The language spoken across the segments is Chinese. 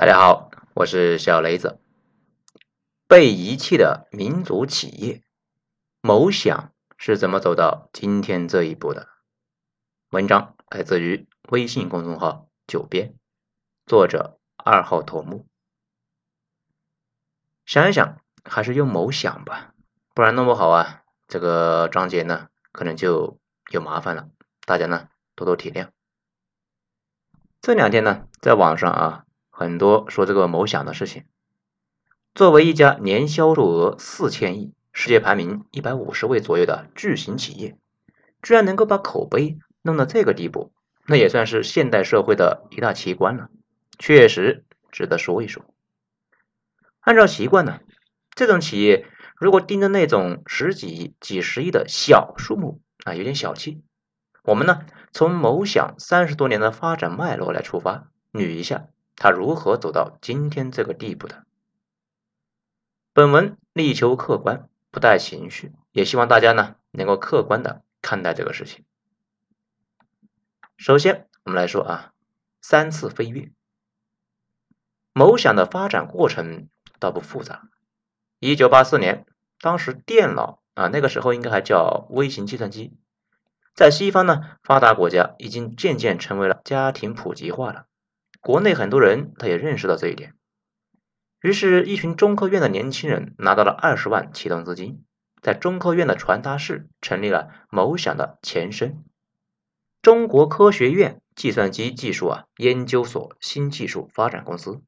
大家好，我是小雷子。被遗弃的民族企业，某想是怎么走到今天这一步的？文章来自于微信公众号“九编”，作者二号头目。想一想，还是用某想吧，不然弄不好啊，这个章节呢，可能就有麻烦了。大家呢，多多体谅。这两天呢，在网上啊。很多说这个某想的事情，作为一家年销售额四千亿、世界排名一百五十位左右的巨型企业，居然能够把口碑弄到这个地步，那也算是现代社会的一大奇观了，确实值得说一说。按照习惯呢，这种企业如果盯着那种十几亿、几十亿的小数目啊，有点小气。我们呢，从某想三十多年的发展脉络来出发，捋一下。他如何走到今天这个地步的？本文力求客观，不带情绪，也希望大家呢能够客观的看待这个事情。首先，我们来说啊，三次飞跃。某想的发展过程倒不复杂。一九八四年，当时电脑啊，那个时候应该还叫微型计算机，在西方呢发达国家已经渐渐成为了家庭普及化了。国内很多人他也认识到这一点，于是，一群中科院的年轻人拿到了二十万启动资金，在中科院的传达室成立了某想的前身——中国科学院计算机技术啊研究所新技术发展公司。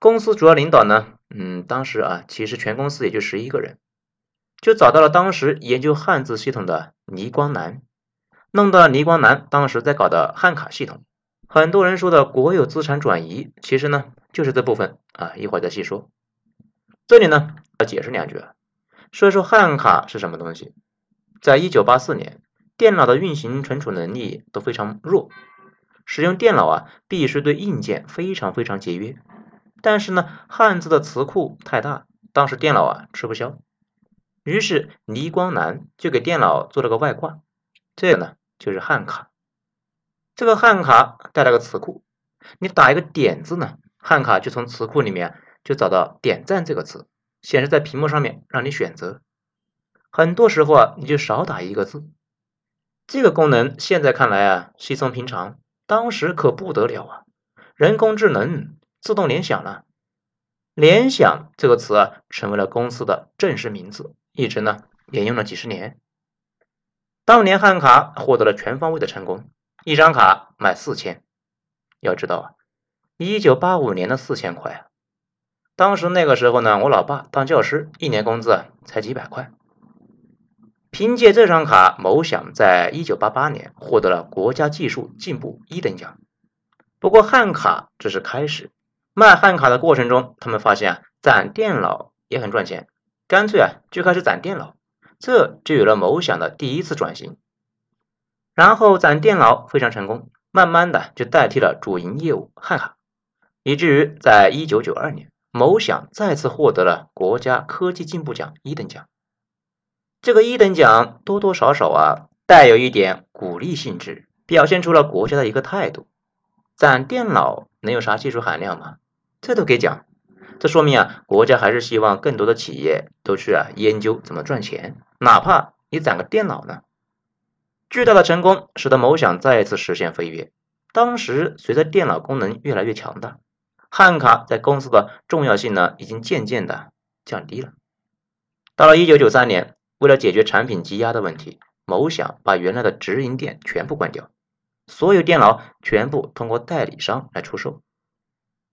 公司主要领导呢，嗯，当时啊，其实全公司也就十一个人，就找到了当时研究汉字系统的倪光南，弄到了倪光南当时在搞的汉卡系统。很多人说的国有资产转移，其实呢就是这部分啊，一会儿再细说。这里呢要解释两句，说一说汉卡是什么东西。在一九八四年，电脑的运行存储能力都非常弱，使用电脑啊必须对硬件非常非常节约。但是呢，汉字的词库太大，当时电脑啊吃不消。于是倪光南就给电脑做了个外挂，这个呢就是汉卡。这个汉卡带了个词库，你打一个点字呢，汉卡就从词库里面就找到点赞这个词，显示在屏幕上面让你选择。很多时候啊，你就少打一个字。这个功能现在看来啊稀松平常，当时可不得了啊！人工智能自动联想了，联想这个词啊成为了公司的正式名字，一直呢沿用了几十年。当年汉卡获得了全方位的成功。一张卡卖四千，要知道啊，一九八五年的四千块啊，当时那个时候呢，我老爸当教师，一年工资才几百块。凭借这张卡，某想在一九八八年获得了国家技术进步一等奖。不过汉卡只是开始，卖汉卡的过程中，他们发现啊，攒电脑也很赚钱，干脆啊就开始攒电脑，这就有了某想的第一次转型。然后攒电脑非常成功，慢慢的就代替了主营业务汉卡，以至于在一九九二年，某想再次获得了国家科技进步奖一等奖。这个一等奖多多少少啊带有一点鼓励性质，表现出了国家的一个态度。攒电脑能有啥技术含量吗？这都给奖，这说明啊国家还是希望更多的企业都去啊研究怎么赚钱，哪怕你攒个电脑呢。巨大的成功使得某想再次实现飞跃。当时，随着电脑功能越来越强大，汉卡在公司的重要性呢，已经渐渐的降低了。到了1993年，为了解决产品积压的问题，某想把原来的直营店全部关掉，所有电脑全部通过代理商来出售。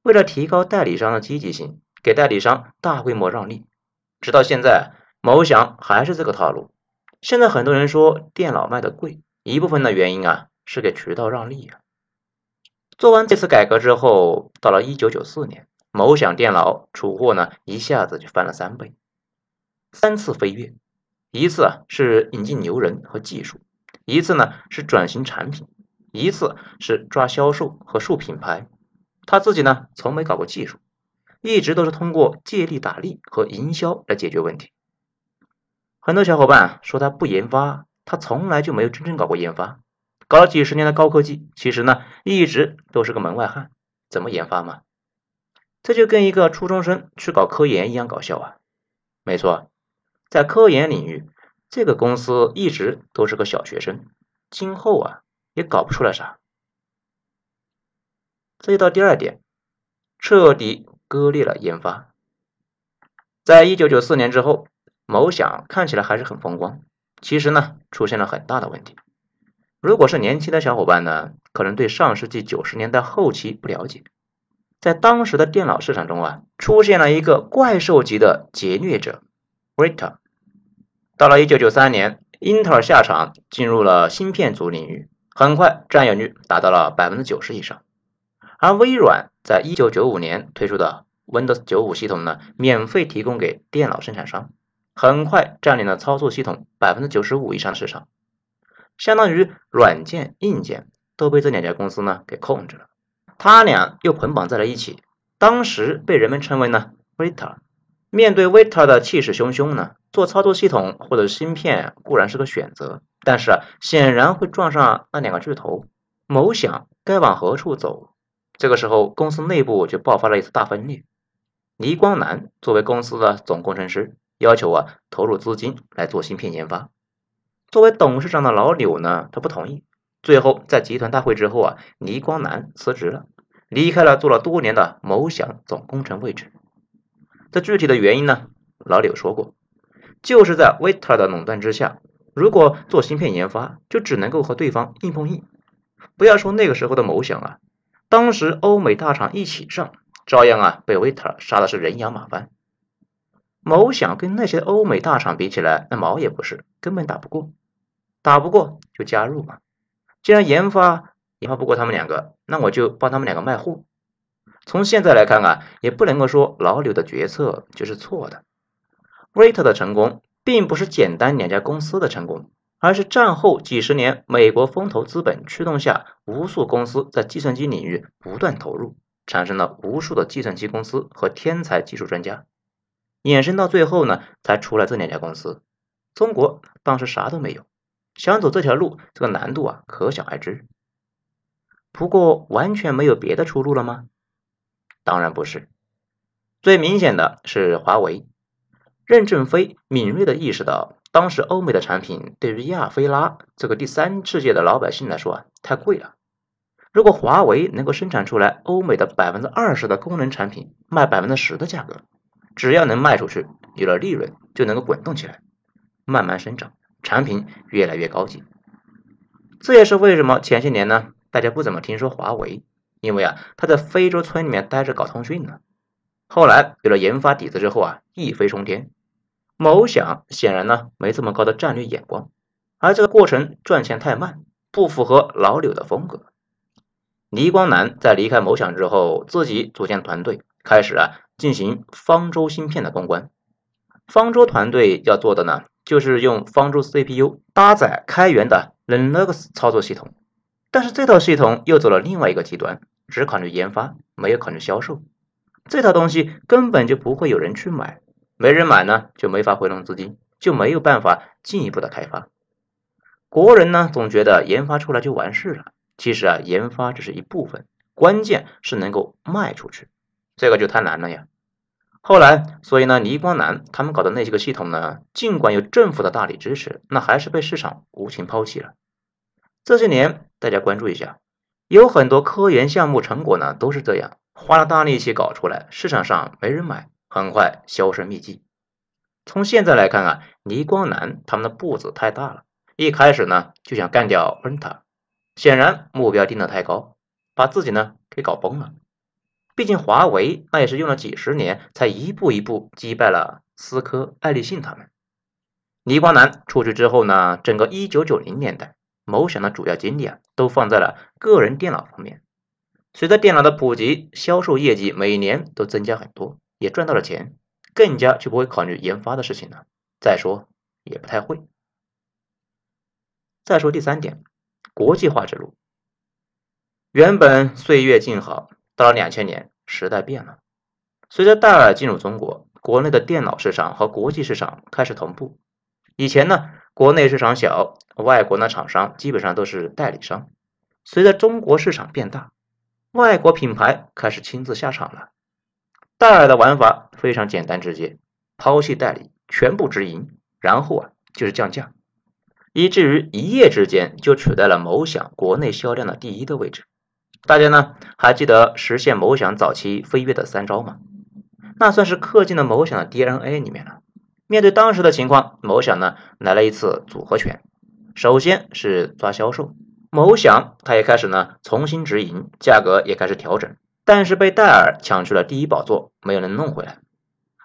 为了提高代理商的积极性，给代理商大规模让利，直到现在，某想还是这个套路。现在很多人说电脑卖的贵，一部分的原因啊是给渠道让利啊。做完这次改革之后，到了一九九四年，某想电脑储货呢一下子就翻了三倍，三次飞跃，一次啊是引进牛人和技术，一次呢是转型产品，一次是抓销售和树品牌。他自己呢从没搞过技术，一直都是通过借力打力和营销来解决问题。很多小伙伴说他不研发，他从来就没有真正搞过研发，搞了几十年的高科技，其实呢一直都是个门外汉。怎么研发嘛？这就跟一个初中生去搞科研一样搞笑啊！没错，在科研领域，这个公司一直都是个小学生，今后啊也搞不出来啥。这就到第二点，彻底割裂了研发。在一九九四年之后，某想看起来还是很风光，其实呢出现了很大的问题。如果是年轻的小伙伴呢，可能对上世纪九十年代后期不了解。在当时的电脑市场中啊，出现了一个怪兽级的劫掠者，Rita。到了1993年，英特尔下场进入了芯片组领域，很快占有率达到了百分之九十以上。而微软在1995年推出的 Windows 95系统呢，免费提供给电脑生产商，很快占领了操作系统百分之九十五以上的市场，相当于软件、硬件都被这两家公司呢给控制了。他俩又捆绑在了一起，当时被人们称为呢 Vita。面对 Vita 的气势汹汹呢，做操作系统或者芯片固然是个选择，但是啊，显然会撞上那两个巨头。某想该往何处走？这个时候，公司内部就爆发了一次大分裂。倪光南作为公司的总工程师，要求啊投入资金来做芯片研发。作为董事长的老柳呢，他不同意。最后，在集团大会之后啊，倪光南辞职了，离开了做了多年的某想总工程位置。这具体的原因呢，老柳说过，就是在 Vita 的垄断之下，如果做芯片研发，就只能够和对方硬碰硬。不要说那个时候的某想啊，当时欧美大厂一起上，照样啊被 Vita 杀的是人仰马翻。某想跟那些欧美大厂比起来，那毛也不是，根本打不过，打不过就加入嘛。既然研发研发不过他们两个，那我就帮他们两个卖货。从现在来看啊，也不能够说老柳的决策就是错的。瑞特的成功并不是简单两家公司的成功，而是战后几十年美国风投资本驱动下，无数公司在计算机领域不断投入，产生了无数的计算机公司和天才技术专家，衍生到最后呢，才出来这两家公司。中国当时啥都没有。想走这条路，这个难度啊，可想而知。不过，完全没有别的出路了吗？当然不是。最明显的是华为。任正非敏锐地意识到，当时欧美的产品对于亚非拉这个第三世界的老百姓来说啊，太贵了。如果华为能够生产出来欧美的百分之二十的功能产品，卖百分之十的价格，只要能卖出去，有了利润，就能够滚动起来，慢慢生长。产品越来越高级，这也是为什么前些年呢，大家不怎么听说华为，因为啊，他在非洲村里面待着搞通讯呢。后来有了研发底子之后啊，一飞冲天。某想显然呢没这么高的战略眼光，而这个过程赚钱太慢，不符合老柳的风格。倪光南在离开某想之后，自己组建团队，开始啊进行方舟芯片的攻关。方舟团队要做的呢？就是用方舟 CPU 搭载开源的 Linux 操作系统，但是这套系统又走了另外一个极端，只考虑研发，没有考虑销售。这套东西根本就不会有人去买，没人买呢，就没法回笼资金，就没有办法进一步的开发。国人呢总觉得研发出来就完事了，其实啊，研发只是一部分，关键是能够卖出去，这个就太难了呀。后来，所以呢，倪光南他们搞的那些个系统呢，尽管有政府的大力支持，那还是被市场无情抛弃了。这些年，大家关注一下，有很多科研项目成果呢，都是这样，花了大力气搞出来，市场上没人买，很快销声匿迹。从现在来看啊，倪光南他们的步子太大了，一开始呢就想干掉恩塔，显然目标定得太高，把自己呢给搞崩了。毕竟华为那也是用了几十年，才一步一步击败了思科、爱立信他们。倪光南出去之后呢，整个一九九零年代，某想的主要精力啊，都放在了个人电脑方面。随着电脑的普及，销售业绩每年都增加很多，也赚到了钱，更加就不会考虑研发的事情了。再说也不太会。再说第三点，国际化之路，原本岁月静好。到了两千年，时代变了。随着戴尔进入中国，国内的电脑市场和国际市场开始同步。以前呢，国内市场小，外国的厂商基本上都是代理商。随着中国市场变大，外国品牌开始亲自下场了。戴尔的玩法非常简单直接，抛弃代理，全部直营，然后啊就是降价，以至于一夜之间就取代了某享国内销量的第一的位置。大家呢还记得实现某想早期飞跃的三招吗？那算是刻进了某想的 DNA 里面了。面对当时的情况，某想呢来了一次组合拳。首先是抓销售，某想他也开始呢重新直营，价格也开始调整，但是被戴尔抢去了第一宝座，没有能弄回来。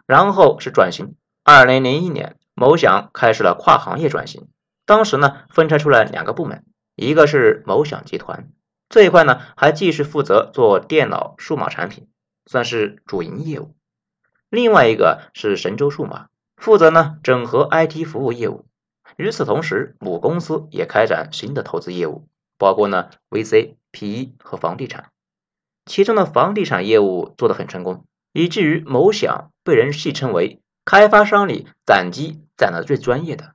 然后是转型，二零零一年，某想开始了跨行业转型，当时呢分拆出来两个部门，一个是某想集团这一块呢还继续负责做电脑数码产品，算是主营业务；另外一个是神州数码，负责呢整合 IT 服务业务。与此同时，母公司也开展新的投资业务，包括呢 VC、PE 和房地产。其中的房地产业务做得很成功，以至于某享被人戏称为开发商里攒机攒的最专业的。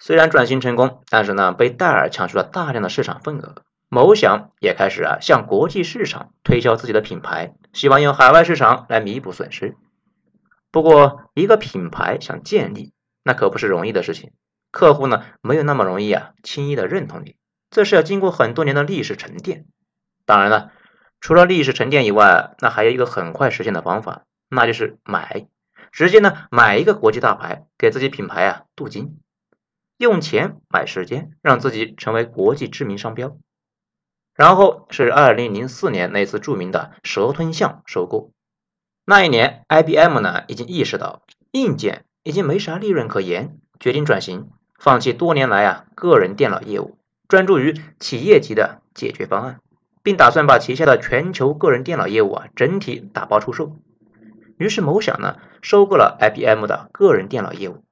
虽然转型成功，但是呢被戴尔抢去了大量的市场份额。某享也开始啊向国际市场推销自己的品牌，希望用海外市场来弥补损失。不过，一个品牌想建立，那可不是容易的事情。客户呢没有那么容易啊，轻易的认同你，这是要经过很多年的历史沉淀。当然了，除了历史沉淀以外，那还有一个很快实现的方法，那就是买，直接呢买一个国际大牌，给自己品牌啊镀金，用钱买时间，让自己成为国际知名商标。然后是二零零四年那次著名的蛇吞象收购，那一年 IBM 呢已经意识到硬件已经没啥利润可言，决定转型。放弃多年来啊个人电脑业务，专注于企业级的解决方案，并打算把旗下的全球个人电脑业务啊整体打包出售。于是某享呢收购了 IBM 的个人电脑业务，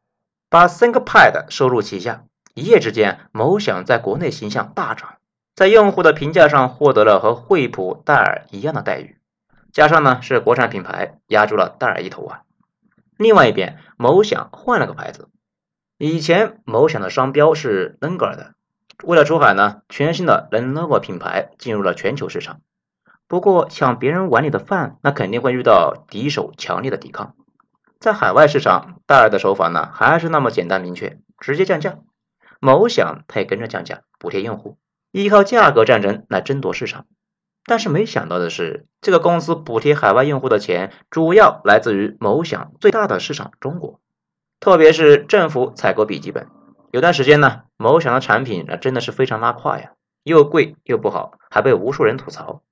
把 ThinkPad 收入旗下。一夜之间，某享在国内形象大涨，在用户的评价上获得了和惠普、戴尔一样的待遇。加上呢是国产品牌，压住了戴尔一头啊。另外一边，某享换了个牌子。以前某享的商标是 l e n g e r 的，为了出海呢，全新的 Lenovo 品牌进入了全球市场。不过抢别人碗里的饭，那肯定会遇到敌手强烈的抵抗。在海外市场，戴尔的手法呢还是那么简单明确，直接降价。某享他也跟着降价，补贴用户，依靠价格战争来争夺市场。但是没想到的是，这个公司补贴海外用户的钱，主要来自于某享最大的市场中国。特别是政府采购笔记本，有段时间呢，某享的产品那真的是非常拉胯呀，又贵又不好，还被无数人吐槽。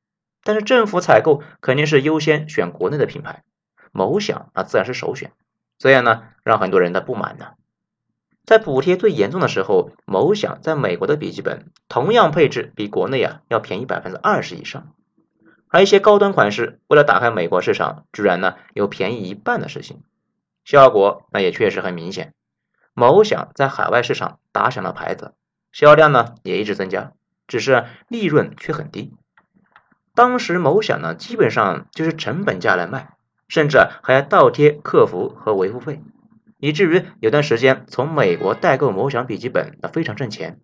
但是政府采购肯定是优先选国内的品牌，某享那自然是首选，这样呢，让很多人的不满呢。在补贴最严重的时候，某享在美国的笔记本同样配置比国内啊要便宜百分之二十以上，而一些高端款式为了打开美国市场，居然呢有便宜一半的事情。效果那也确实很明显，某享在海外市场打响了牌子，销量呢也一直增加，只是利润却很低。当时某享呢基本上就是成本价来卖，甚至还要倒贴客服和维护费，以至于有段时间从美国代购某享笔记本那非常挣钱。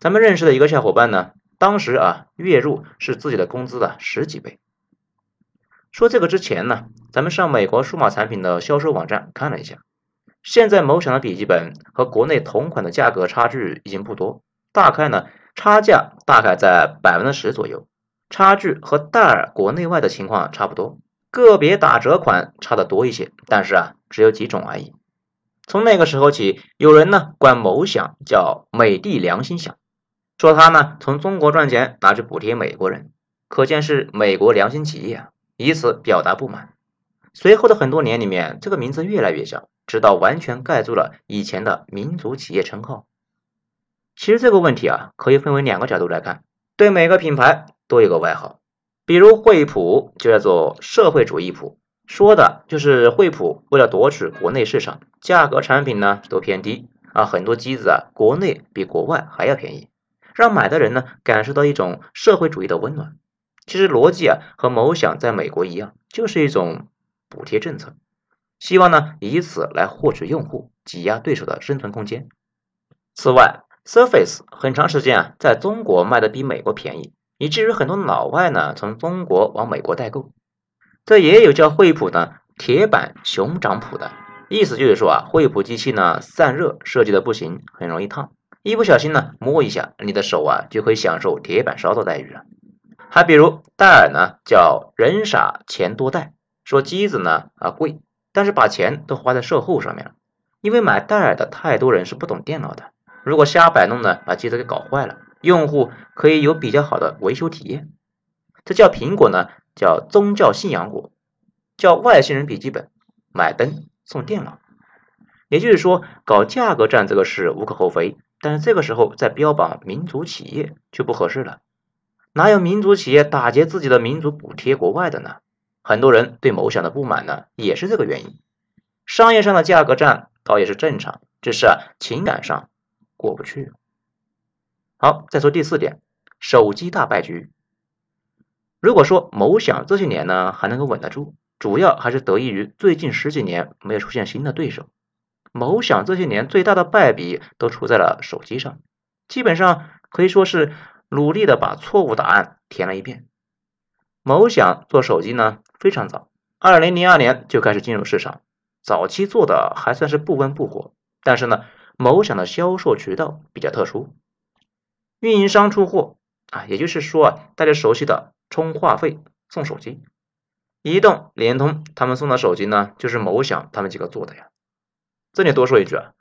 咱们认识的一个小伙伴呢，当时啊月入是自己的工资的十几倍。说这个之前呢，咱们上美国数码产品的销售网站看了一下，现在某享的笔记本和国内同款的价格差距已经不多，大概呢差价大概在百分之十左右，差距和戴尔国内外的情况差不多，个别打折款差的多一些，但是啊只有几种而已。从那个时候起，有人呢管某享叫美的良心享，说他呢从中国赚钱拿去补贴美国人，可见是美国良心企业啊。以此表达不满。随后的很多年里面，这个名字越来越小，直到完全盖住了以前的民族企业称号。其实这个问题啊，可以分为两个角度来看。对每个品牌都有个外号，比如惠普就叫做社会主义普，说的就是惠普为了夺取国内市场，价格产品呢都偏低啊，很多机子啊国内比国外还要便宜，让买的人呢感受到一种社会主义的温暖。其实逻辑啊和某享在美国一样，就是一种补贴政策，希望呢以此来获取用户，挤压对手的生存空间。此外，Surface 很长时间啊在中国卖的比美国便宜，以至于很多老外呢从中国往美国代购。这也有叫惠普的铁板熊掌谱的意思，就是说啊，惠普机器呢散热设计的不行，很容易烫，一不小心呢摸一下，你的手啊就可以享受铁板烧的待遇了。还比如戴尔呢，叫人傻钱多戴，说机子呢啊贵，但是把钱都花在售后上面了，因为买戴尔的太多人是不懂电脑的，如果瞎摆弄呢，把机子给搞坏了，用户可以有比较好的维修体验。这叫苹果呢，叫宗教信仰果，叫外星人笔记本，买灯送电脑。也就是说，搞价格战这个事无可厚非，但是这个时候再标榜民族企业就不合适了。哪有民族企业打劫自己的民族补贴国外的呢？很多人对某想的不满呢，也是这个原因。商业上的价格战倒也是正常，只是啊情感上过不去。好，再说第四点，手机大败局。如果说某想这些年呢还能够稳得住，主要还是得益于最近十几年没有出现新的对手。某想这些年最大的败笔都出在了手机上，基本上可以说是努力的把错误答案填了一遍。某想做手机呢非常早，二零零二年就开始进入市场，早期做的还算是不温不火，但是呢某想的销售渠道比较特殊，运营商出货啊，也就是说啊大家熟悉的。充话费送手机，移动、联通他们送的手机呢，就是某想他们几个做的呀。这里多说一句啊，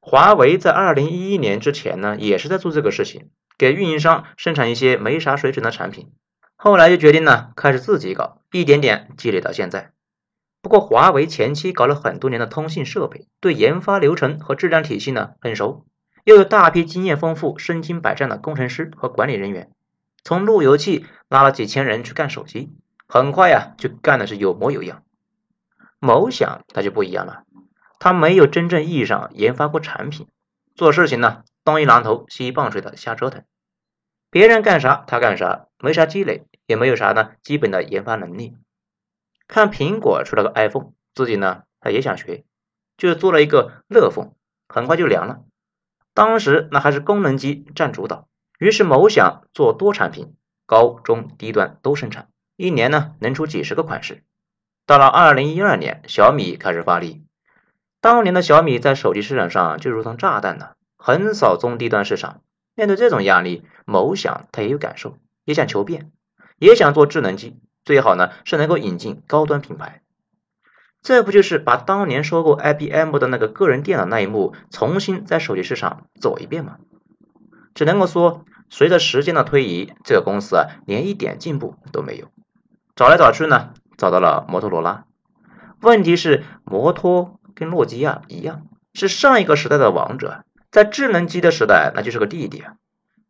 华为在二零一一年之前呢，也是在做这个事情，给运营商生产一些没啥水准的产品。后来就决定呢，开始自己搞，一点点积累到现在。不过华为前期搞了很多年的通信设备，对研发流程和质量体系呢很熟，又有大批经验丰富、身经百战的工程师和管理人员。从路由器拉了几千人去干手机，很快呀就干的是有模有样。某想他就不一样了，他没有真正意义上研发过产品，做事情呢东一榔头西一棒槌的瞎折腾，别人干啥他干啥，没啥积累，也没有啥呢基本的研发能力。看苹果出了个 iPhone，自己呢他也想学，就做了一个乐风，很快就凉了。当时那还是功能机占主导。于是某想做多产品，高中低端都生产，一年呢能出几十个款式。到了二零一二年，小米开始发力。当年的小米在手机市场上就如同炸弹呢，横扫中低端市场。面对这种压力，某想他也有感受，也想求变，也想做智能机，最好呢是能够引进高端品牌。这不就是把当年收购 IBM 的那个个人电脑那一幕，重新在手机市场走一遍吗？只能够说，随着时间的推移，这个公司啊，连一点进步都没有。找来找去呢，找到了摩托罗拉。问题是，摩托跟诺基亚一样，是上一个时代的王者，在智能机的时代，那就是个弟弟啊。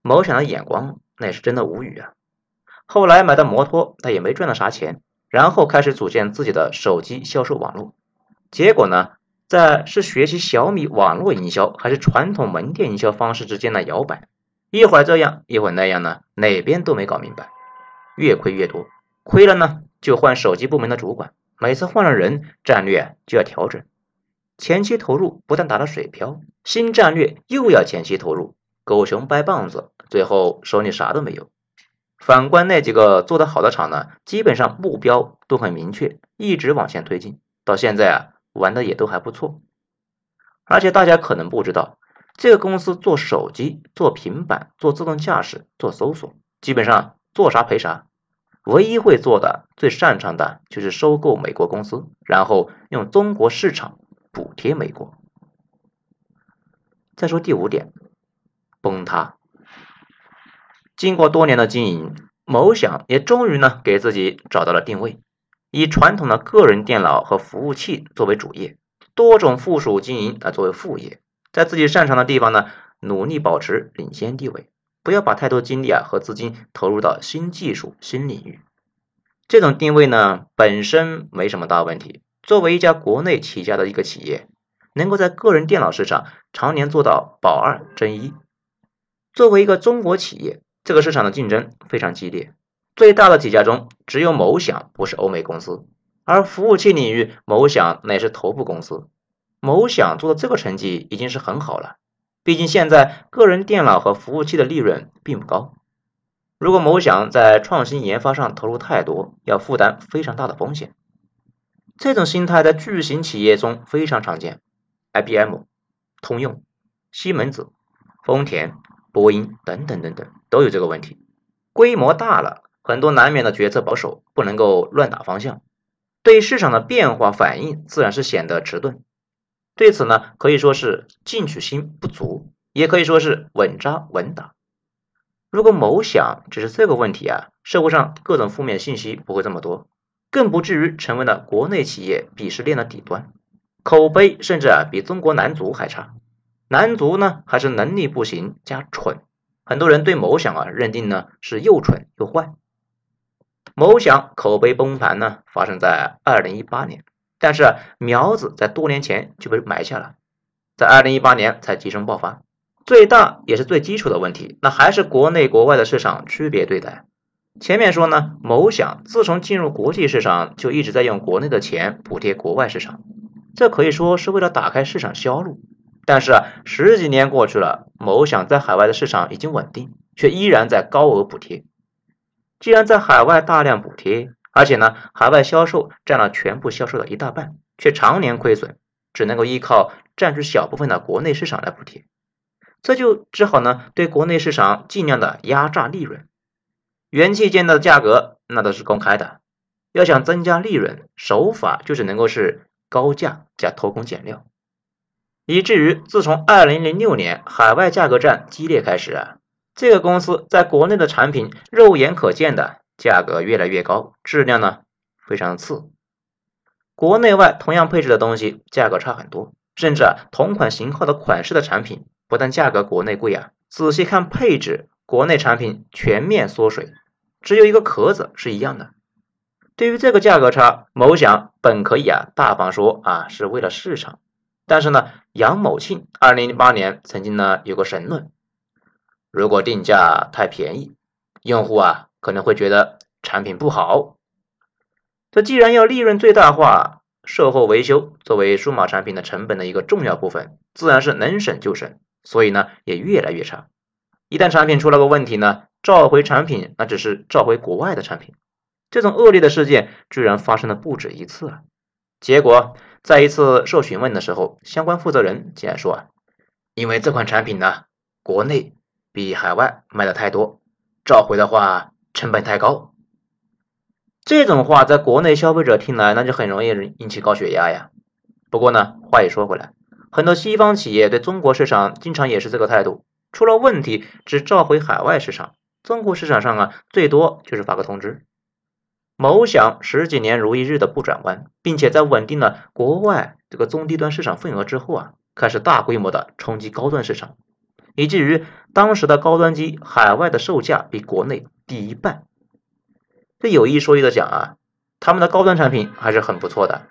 某想的眼光，那也是真的无语啊。后来买的摩托，他也没赚到啥钱，然后开始组建自己的手机销售网络。结果呢，在是学习小米网络营销，还是传统门店营销方式之间的摇摆。一会儿这样，一会儿那样呢，哪边都没搞明白，越亏越多，亏了呢就换手机部门的主管，每次换了人，战略就要调整，前期投入不但打了水漂，新战略又要前期投入，狗熊掰棒子，最后手里啥都没有。反观那几个做得好的厂呢，基本上目标都很明确，一直往前推进，到现在啊，玩的也都还不错。而且大家可能不知道。这个公司做手机、做平板、做自动驾驶、做搜索，基本上做啥赔啥。唯一会做的、最擅长的就是收购美国公司，然后用中国市场补贴美国。再说第五点，崩塌。经过多年的经营，某想也终于呢给自己找到了定位，以传统的个人电脑和服务器作为主业，多种附属经营啊作为副业。在自己擅长的地方呢，努力保持领先地位，不要把太多精力啊和资金投入到新技术、新领域。这种定位呢本身没什么大问题。作为一家国内起家的一个企业，能够在个人电脑市场常年做到保二争一。作为一个中国企业，这个市场的竞争非常激烈。最大的几家中，只有某想不是欧美公司，而服务器领域，某想乃是头部公司。某想做的这个成绩已经是很好了，毕竟现在个人电脑和服务器的利润并不高。如果某想在创新研发上投入太多，要负担非常大的风险。这种心态在巨型企业中非常常见，IBM、通用、西门子、丰田、波音等等等等都有这个问题。规模大了，很多难免的决策保守，不能够乱打方向，对市场的变化反应自然是显得迟钝。对此呢，可以说是进取心不足，也可以说是稳扎稳打。如果某想只是这个问题啊，社会上各种负面信息不会这么多，更不至于成为了国内企业鄙视链的底端，口碑甚至啊比中国男足还差。男足呢还是能力不行加蠢，很多人对某想啊认定呢是又蠢又坏。某想口碑崩盘呢发生在二零一八年。但是苗子在多年前就被埋下了，在二零一八年才急升爆发。最大也是最基础的问题，那还是国内国外的市场区别对待。前面说呢，某想自从进入国际市场就一直在用国内的钱补贴国外市场，这可以说是为了打开市场销路。但是啊，十几年过去了，某想在海外的市场已经稳定，却依然在高额补贴。既然在海外大量补贴，而且呢，海外销售占了全部销售的一大半，却常年亏损，只能够依靠占据小部分的国内市场来补贴，这就只好呢对国内市场尽量的压榨利润。元器件的价格那都是公开的，要想增加利润，手法就只能够是高价加偷工减料，以至于自从二零零六年海外价格战激烈开始啊，这个公司在国内的产品肉眼可见的。价格越来越高，质量呢非常次。国内外同样配置的东西，价格差很多，甚至啊同款型号的款式的产品，不但价格国内贵啊，仔细看配置，国内产品全面缩水，只有一个壳子是一样的。对于这个价格差，某想本可以啊大方说啊是为了市场，但是呢，杨某庆二零零八年曾经呢有个神论：如果定价太便宜，用户啊。可能会觉得产品不好。这既然要利润最大化，售后维修作为数码产品的成本的一个重要部分，自然是能省就省，所以呢也越来越差。一旦产品出了个问题呢，召回产品那只是召回国外的产品。这种恶劣的事件居然发生了不止一次啊！结果在一次受询问的时候，相关负责人竟然说啊，因为这款产品呢，国内比海外卖的太多，召回的话。成本太高，这种话在国内消费者听来，那就很容易引起高血压呀。不过呢，话也说回来，很多西方企业对中国市场经常也是这个态度，出了问题只召回海外市场，中国市场上啊，最多就是发个通知。某想十几年如一日的不转弯，并且在稳定了国外这个中低端市场份额之后啊，开始大规模的冲击高端市场。以至于当时的高端机海外的售价比国内低一半。这有一说一的讲啊，他们的高端产品还是很不错的。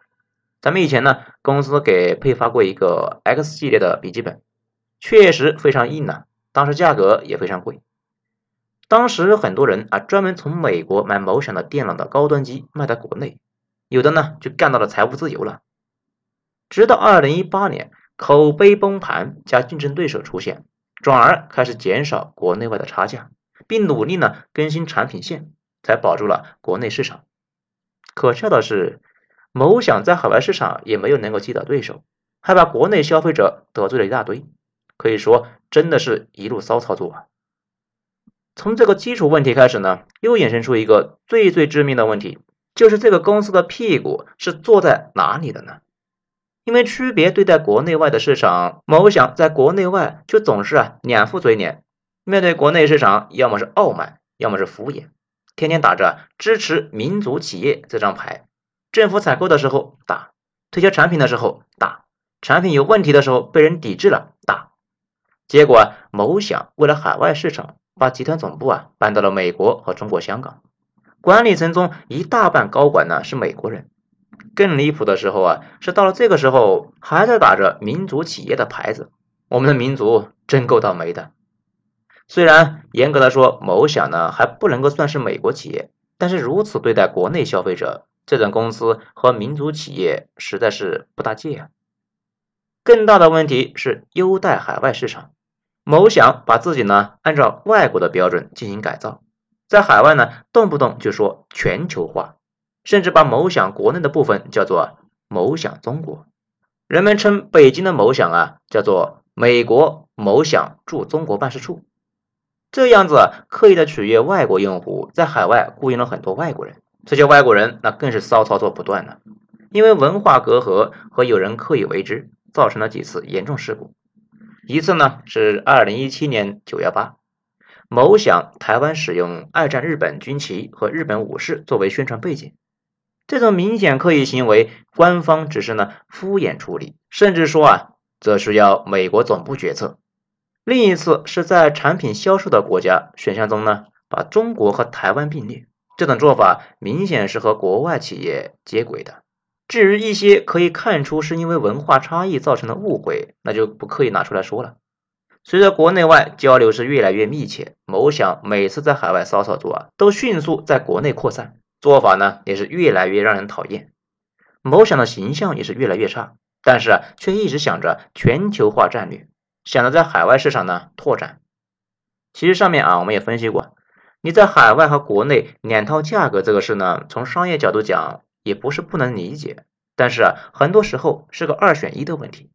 咱们以前呢，公司给配发过一个 X 系列的笔记本，确实非常硬啊，当时价格也非常贵。当时很多人啊，专门从美国买某想的电脑的高端机卖到国内，有的呢就干到了财务自由了。直到二零一八年，口碑崩盘加竞争对手出现。转而开始减少国内外的差价，并努力呢更新产品线，才保住了国内市场。可笑的是，某想在海外市场也没有能够击倒对手，还把国内消费者得罪了一大堆，可以说真的是一路骚操作啊。从这个基础问题开始呢，又衍生出一个最最致命的问题，就是这个公司的屁股是坐在哪里的呢？因为区别对待国内外的市场，某想在国内外就总是啊两副嘴脸。面对国内市场，要么是傲慢，要么是敷衍，天天打着支持民族企业这张牌。政府采购的时候打，推销产品的时候打，产品有问题的时候被人抵制了打。结果某想为了海外市场，把集团总部啊搬到了美国和中国香港，管理层中一大半高管呢是美国人。更离谱的时候啊，是到了这个时候还在打着民族企业的牌子。我们的民族真够倒霉的。虽然严格的说，某想呢还不能够算是美国企业，但是如此对待国内消费者，这种公司和民族企业实在是不搭界啊。更大的问题是优待海外市场。某想把自己呢按照外国的标准进行改造，在海外呢，动不动就说全球化，甚至把某想国内的部分叫做某想中国。人们称北京的某想啊，叫做美国某想驻中国办事处。这样子刻意的取悦外国用户，在海外雇佣了很多外国人，这些外国人那更是骚操作不断了。因为文化隔阂和有人刻意为之，造成了几次严重事故。一次呢是二零一七年九幺八，某想台湾使用二战日本军旗和日本武士作为宣传背景，这种明显刻意行为，官方只是呢敷衍处理，甚至说啊这需要美国总部决策。另一次是在产品销售的国家选项中呢，把中国和台湾并列，这种做法明显是和国外企业接轨的。至于一些可以看出是因为文化差异造成的误会，那就不刻意拿出来说了。随着国内外交流是越来越密切，某想每次在海外骚操作啊，都迅速在国内扩散，做法呢也是越来越让人讨厌。某想的形象也是越来越差，但是，却一直想着全球化战略。想着在海外市场呢拓展，其实上面啊我们也分析过，你在海外和国内两套价格这个事呢，从商业角度讲也不是不能理解，但是啊很多时候是个二选一的问题。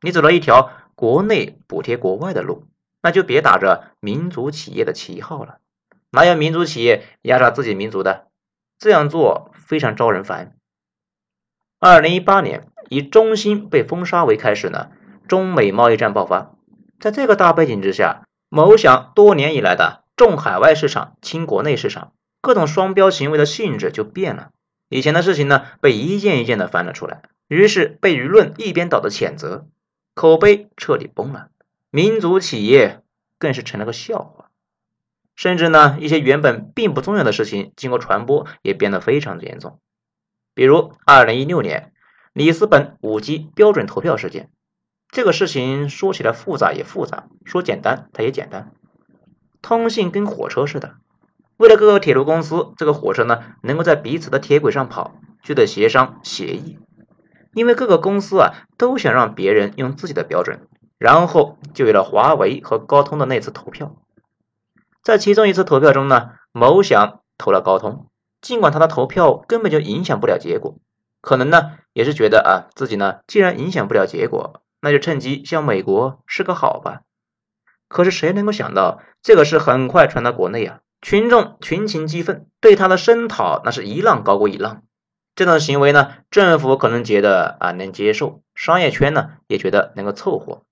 你走了一条国内补贴国外的路，那就别打着民族企业的旗号了，哪有民族企业压榨自己民族的？这样做非常招人烦。二零一八年以中兴被封杀为开始呢。中美贸易战爆发，在这个大背景之下，某想多年以来的重海外市场轻国内市场，各种双标行为的性质就变了。以前的事情呢，被一件一件的翻了出来，于是被舆论一边倒的谴责，口碑彻底崩了，民族企业更是成了个笑话。甚至呢，一些原本并不重要的事情，经过传播也变得非常的严重。比如，二零一六年里斯本五 G 标准投票事件。这个事情说起来复杂也复杂，说简单它也简单。通信跟火车似的，为了各个铁路公司这个火车呢能够在彼此的铁轨上跑，就得协商协议。因为各个公司啊都想让别人用自己的标准，然后就有了华为和高通的那次投票。在其中一次投票中呢，某想投了高通，尽管他的投票根本就影响不了结果，可能呢也是觉得啊自己呢既然影响不了结果。那就趁机向美国示个好吧。可是谁能够想到，这个事很快传到国内啊，群众群情激愤，对他的声讨那是一浪高过一浪。这种行为呢，政府可能觉得啊能接受，商业圈呢也觉得能够凑合。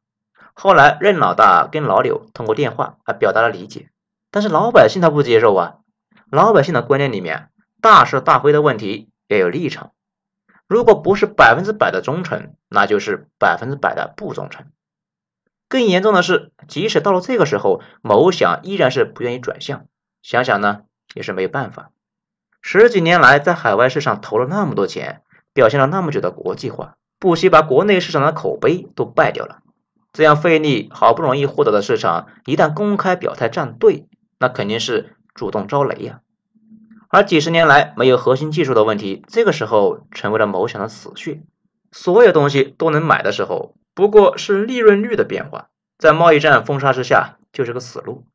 后来任老大跟老柳通过电话啊表达了理解，但是老百姓他不接受啊。老百姓的观念里面，大是大非的问题要有立场。如果不是百分之百的忠诚，那就是百分之百的不忠诚。更严重的是，即使到了这个时候，某想依然是不愿意转向。想想呢，也是没有办法。十几年来，在海外市场投了那么多钱，表现了那么久的国际化，不惜把国内市场的口碑都败掉了。这样费力好不容易获得的市场，一旦公开表态站队，那肯定是主动招雷呀。而几十年来没有核心技术的问题，这个时候成为了某想的死穴。所有东西都能买的时候，不过是利润率的变化，在贸易战封杀之下，就是个死路。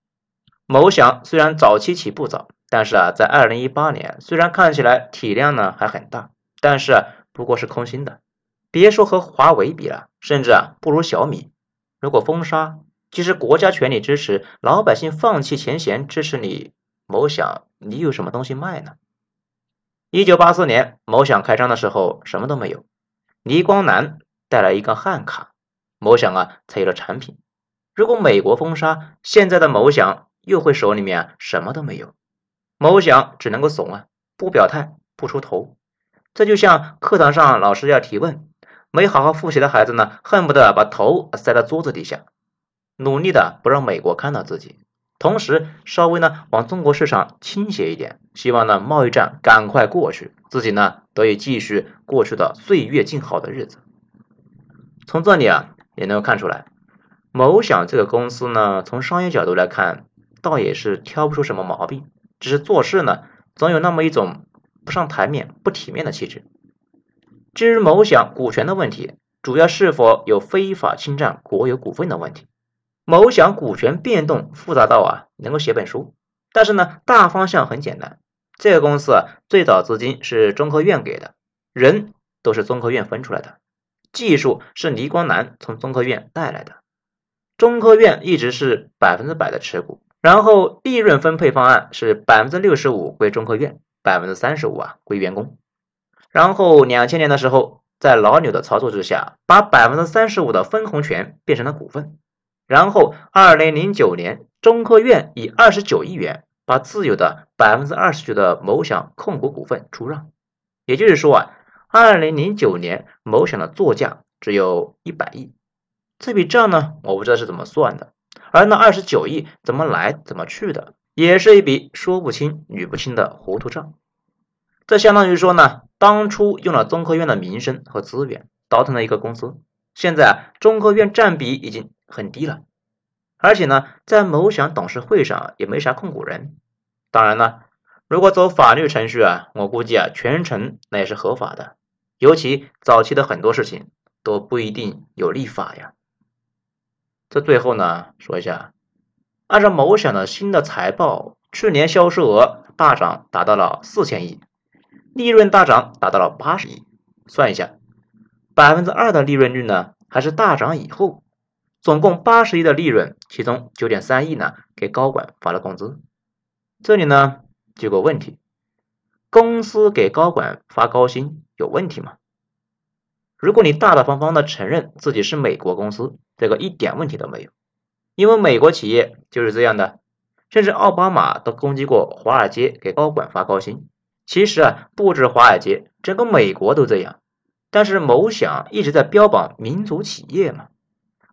某想虽然早期起步早，但是啊，在二零一八年，虽然看起来体量呢还很大，但是不过是空心的。别说和华为比了，甚至啊不如小米。如果封杀，即使国家全力支持，老百姓放弃前嫌支持你。某想，你有什么东西卖呢？一九八四年，某想开张的时候什么都没有，倪光南带来一个汉卡，某想啊才有了产品。如果美国封杀，现在的某想又会手里面什么都没有，某想只能够怂啊，不表态，不出头。这就像课堂上老师要提问，没好好复习的孩子呢，恨不得把头塞到桌子底下，努力的不让美国看到自己。同时，稍微呢往中国市场倾斜一点，希望呢贸易战赶快过去，自己呢得以继续过去的岁月静好的日子。从这里啊也能够看出来，某想这个公司呢，从商业角度来看，倒也是挑不出什么毛病，只是做事呢总有那么一种不上台面、不体面的气质。至于某想股权的问题，主要是否有非法侵占国有股份的问题。某想股权变动复杂到啊，能够写本书。但是呢，大方向很简单。这个公司啊，最早资金是中科院给的，人都是中科院分出来的，技术是倪光南从中科院带来的，中科院一直是百分之百的持股，然后利润分配方案是百分之六十五归中科院，百分之三十五啊归员工。然后两千年的时候，在老柳的操作之下，把百分之三十五的分红权变成了股份。然后二零零九年，中科院以二十九亿元把自有的百分之二十九的某享控股股份出让。也就是说啊，二零零九年某享的作价只有一百亿。这笔账呢，我不知道是怎么算的，而那二十九亿怎么来怎么去的，也是一笔说不清捋不清的糊涂账。这相当于说呢，当初用了中科院的名声和资源倒腾了一个公司，现在啊，中科院占比已经很低了，而且呢，在某享董事会上也没啥控股人。当然了，如果走法律程序啊，我估计啊，全程那也是合法的。尤其早期的很多事情都不一定有立法呀。这最后呢，说一下，按照某享的新的财报，去年销售额大涨，达到了四千亿。利润大涨，达到了八十亿。算一下，百分之二的利润率呢，还是大涨以后，总共八十亿的利润，其中九点三亿呢给高管发了工资。这里呢有个问题：公司给高管发高薪有问题吗？如果你大大方方的承认自己是美国公司，这个一点问题都没有，因为美国企业就是这样的，甚至奥巴马都攻击过华尔街给高管发高薪。其实啊，不止华尔街，整个美国都这样。但是某想一直在标榜民族企业嘛，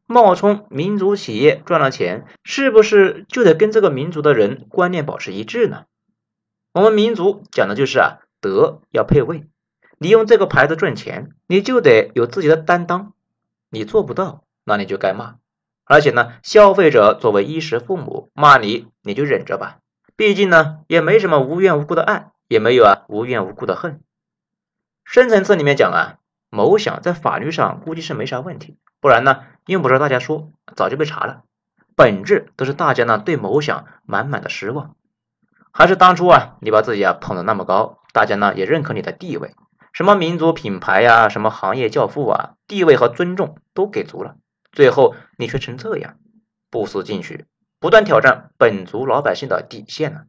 冒充民族企业赚了钱，是不是就得跟这个民族的人观念保持一致呢？我们民族讲的就是啊，德要配位。你用这个牌子赚钱，你就得有自己的担当。你做不到，那你就该骂。而且呢，消费者作为衣食父母，骂你你就忍着吧，毕竟呢，也没什么无缘无故的爱。也没有啊，无缘无故的恨。深层次里面讲啊，某想在法律上估计是没啥问题，不然呢，用不着大家说，早就被查了。本质都是大家呢对某想满满的失望，还是当初啊，你把自己啊捧得那么高，大家呢也认可你的地位，什么民族品牌呀，什么行业教父啊，地位和尊重都给足了，最后你却成这样，不思进取，不断挑战本族老百姓的底线呢，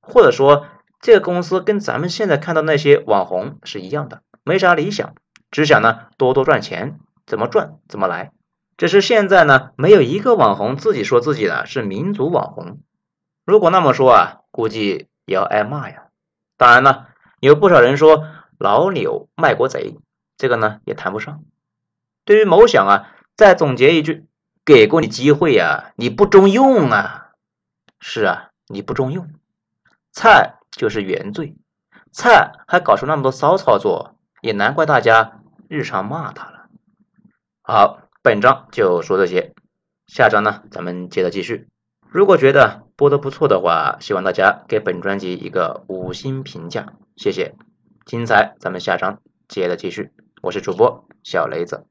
或者说。这个公司跟咱们现在看到那些网红是一样的，没啥理想，只想呢多多赚钱，怎么赚怎么来。只是现在呢，没有一个网红自己说自己的是民族网红。如果那么说啊，估计也要挨骂呀。当然了，有不少人说老柳卖国贼，这个呢也谈不上。对于某想啊，再总结一句：给过你机会呀，你不中用啊。是啊，你不中用，菜。就是原罪，菜还搞出那么多骚操作，也难怪大家日常骂他了。好，本章就说这些，下章呢咱们接着继续。如果觉得播的不错的话，希望大家给本专辑一个五星评价，谢谢。精彩，咱们下章接着继续。我是主播小雷子。